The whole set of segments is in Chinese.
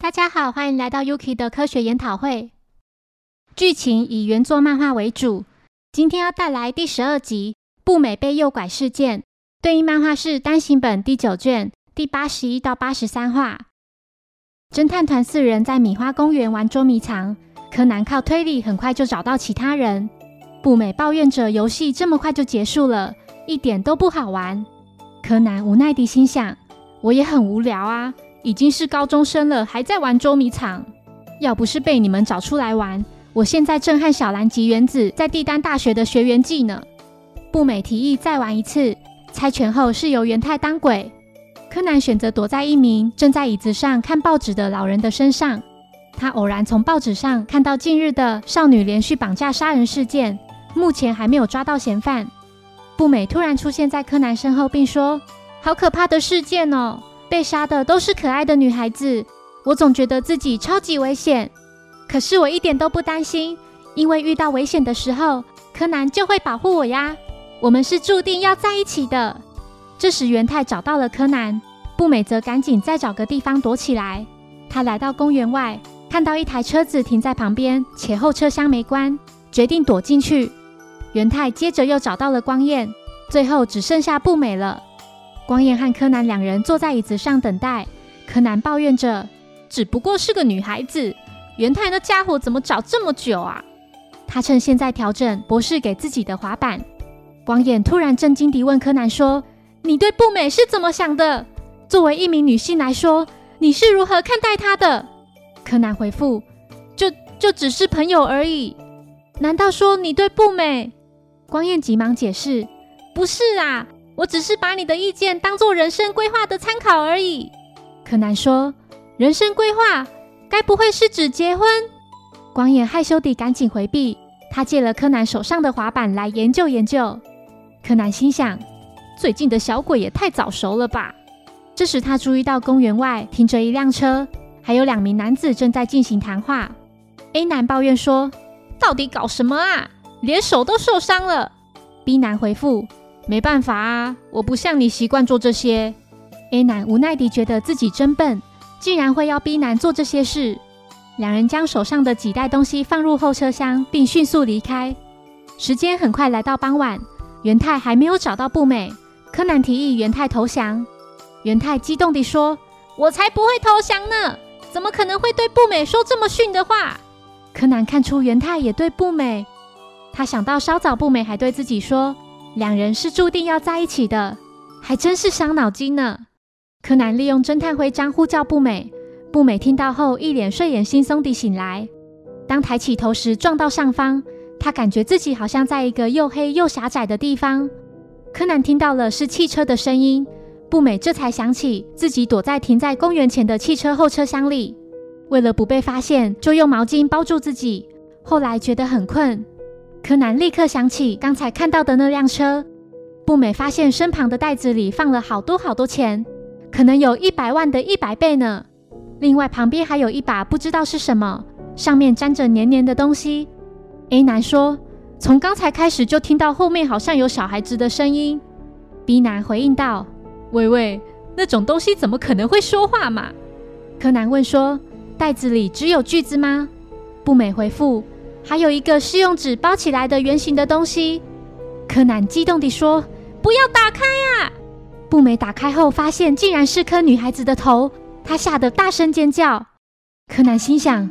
大家好，欢迎来到 Yuki 的科学研讨会。剧情以原作漫画为主，今天要带来第十二集“步美被诱拐事件”，对应漫画是单行本第九卷第八十一到八十三话。侦探团四人在米花公园玩捉迷藏，柯南靠推理很快就找到其他人。步美抱怨着游戏这么快就结束了，一点都不好玩。柯南无奈地心想：“我也很无聊啊。”已经是高中生了，还在玩捉迷藏。要不是被你们找出来玩，我现在正和小兰及原子在帝丹大学的学员记呢。步美提议再玩一次，猜拳后是由元太当鬼。柯南选择躲在一名正在椅子上看报纸的老人的身上。他偶然从报纸上看到近日的少女连续绑架杀人事件，目前还没有抓到嫌犯。步美突然出现在柯南身后，并说：“好可怕的事件哦！”被杀的都是可爱的女孩子，我总觉得自己超级危险。可是我一点都不担心，因为遇到危险的时候，柯南就会保护我呀。我们是注定要在一起的。这时，元太找到了柯南，步美则赶紧再找个地方躲起来。他来到公园外，看到一台车子停在旁边，且后车厢没关，决定躲进去。元太接着又找到了光彦，最后只剩下步美了。光彦和柯南两人坐在椅子上等待。柯南抱怨着：“只不过是个女孩子，元太那家伙怎么找这么久啊？”他趁现在调整博士给自己的滑板。光彦突然震惊地问柯南说：“你对步美是怎么想的？作为一名女性来说，你是如何看待她的？”柯南回复：“就就只是朋友而已。”难道说你对步美？光彦急忙解释：“不是啊。”我只是把你的意见当做人生规划的参考而已。柯南说：“人生规划，该不会是指结婚？”光彦害羞地赶紧回避。他借了柯南手上的滑板来研究研究。柯南心想：最近的小鬼也太早熟了吧。这时他注意到公园外停着一辆车，还有两名男子正在进行谈话。A 男抱怨说：“到底搞什么啊？连手都受伤了。”B 男回复。没办法啊，我不像你习惯做这些。A 男无奈地觉得自己真笨，竟然会要 B 男做这些事。两人将手上的几袋东西放入后车厢，并迅速离开。时间很快来到傍晚，元太还没有找到步美。柯南提议元太投降。元太激动地说：“我才不会投降呢！怎么可能会对步美说这么逊的话？”柯南看出元太也对步美，他想到稍早步美还对自己说。两人是注定要在一起的，还真是伤脑筋呢。柯南利用侦探徽章呼叫步美，步美听到后一脸睡眼惺忪地醒来。当抬起头时，撞到上方，他感觉自己好像在一个又黑又狭窄的地方。柯南听到了是汽车的声音，步美这才想起自己躲在停在公园前的汽车后车厢里，为了不被发现，就用毛巾包住自己。后来觉得很困。柯南立刻想起刚才看到的那辆车，步美发现身旁的袋子里放了好多好多钱，可能有一百万的一百倍呢。另外旁边还有一把不知道是什么，上面沾着黏黏的东西。A 男说：“从刚才开始就听到后面好像有小孩子的声音。”B 男回应道：“喂喂，那种东西怎么可能会说话嘛？”柯南问说：“袋子里只有锯子吗？”步美回复。还有一个是用纸包起来的圆形的东西，柯南激动地说：“不要打开啊！”步美打开后，发现竟然是颗女孩子的头，他吓得大声尖叫。柯南心想：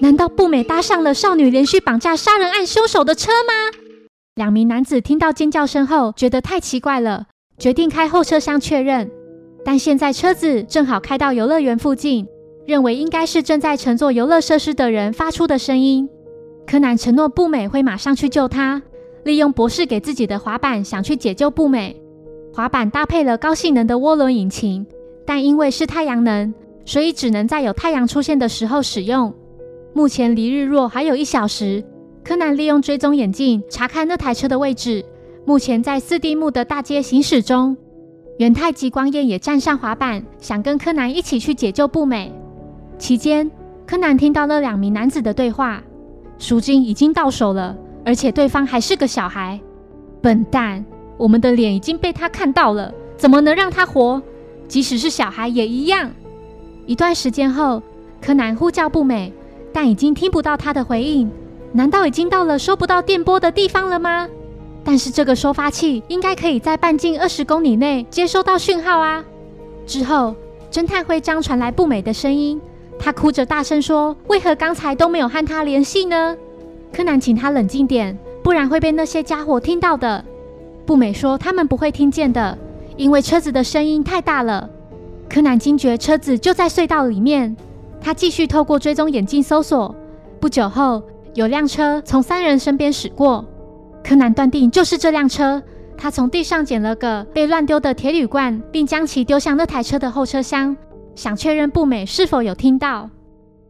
难道步美搭上了少女连续绑架杀人案凶手的车吗？两名男子听到尖叫声后，觉得太奇怪了，决定开后车厢确认。但现在车子正好开到游乐园附近，认为应该是正在乘坐游乐设施的人发出的声音。柯南承诺步美会马上去救他，利用博士给自己的滑板想去解救步美。滑板搭配了高性能的涡轮引擎，但因为是太阳能，所以只能在有太阳出现的时候使用。目前离日落还有一小时，柯南利用追踪眼镜查看那台车的位置，目前在四地木的大街行驶中。元太极光彦也站上滑板，想跟柯南一起去解救步美。期间，柯南听到了两名男子的对话：赎金已经到手了，而且对方还是个小孩。笨蛋，我们的脸已经被他看到了，怎么能让他活？即使是小孩也一样。一段时间后，柯南呼叫不美，但已经听不到他的回应。难道已经到了收不到电波的地方了吗？但是这个收发器应该可以在半径二十公里内接收到讯号啊！之后，侦探徽章传来不美的声音，他哭着大声说：“为何刚才都没有和他联系呢？”柯南请他冷静点，不然会被那些家伙听到的。不美说：“他们不会听见的，因为车子的声音太大了。”柯南惊觉车子就在隧道里面，他继续透过追踪眼镜搜索。不久后，有辆车从三人身边驶过，柯南断定就是这辆车。他从地上捡了个被乱丢的铁铝罐，并将其丢向那台车的后车厢，想确认步美是否有听到。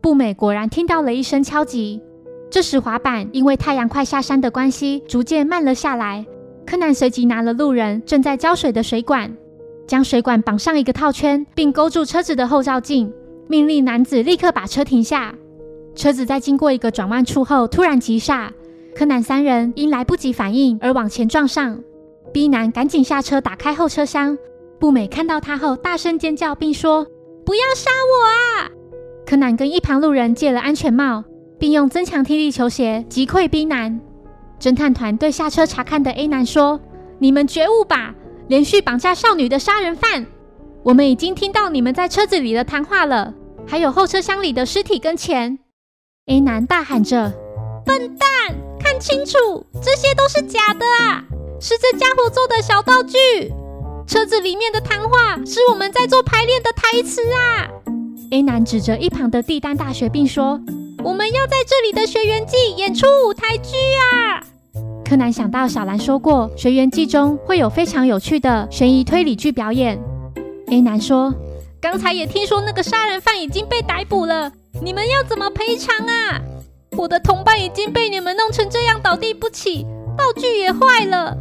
步美果然听到了一声敲击。这时滑板因为太阳快下山的关系，逐渐慢了下来。柯南随即拿了路人正在浇水的水管。将水管绑上一个套圈，并勾住车子的后照镜，命令男子立刻把车停下。车子在经过一个转弯处后突然急刹，柯南三人因来不及反应而往前撞上。B 男赶紧下车打开后车厢，步美看到他后大声尖叫，并说：“不要杀我啊！”柯南跟一旁路人借了安全帽，并用增强听力球鞋击溃 B 男。侦探团对下车查看的 A 男说：“你们觉悟吧！”连续绑架少女的杀人犯，我们已经听到你们在车子里的谈话了，还有后车厢里的尸体跟钱。A 男大喊着：“笨蛋，看清楚，这些都是假的啊！是这家伙做的小道具。车子里面的谈话是我们在做排练的台词啊！”A 男指着一旁的帝丹大学，并说：“我们要在这里的学员季演出舞台剧啊！”柯南想到小兰说过，《学员记》中会有非常有趣的悬疑推理剧表演。A 男说：“刚才也听说那个杀人犯已经被逮捕了，你们要怎么赔偿啊？我的同伴已经被你们弄成这样倒地不起，道具也坏了。”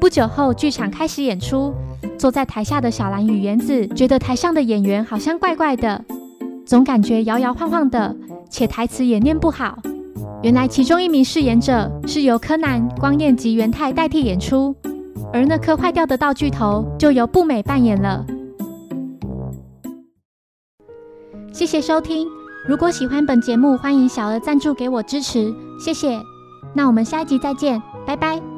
不久后，剧场开始演出。坐在台下的小兰与原子觉得台上的演员好像怪怪的，总感觉摇摇晃晃的，且台词也念不好。原来其中一名饰演者是由柯南、光彦及元太代替演出，而那颗坏掉的道具头就由步美扮演了。谢谢收听，如果喜欢本节目，欢迎小额赞助给我支持，谢谢。那我们下一集再见，拜拜。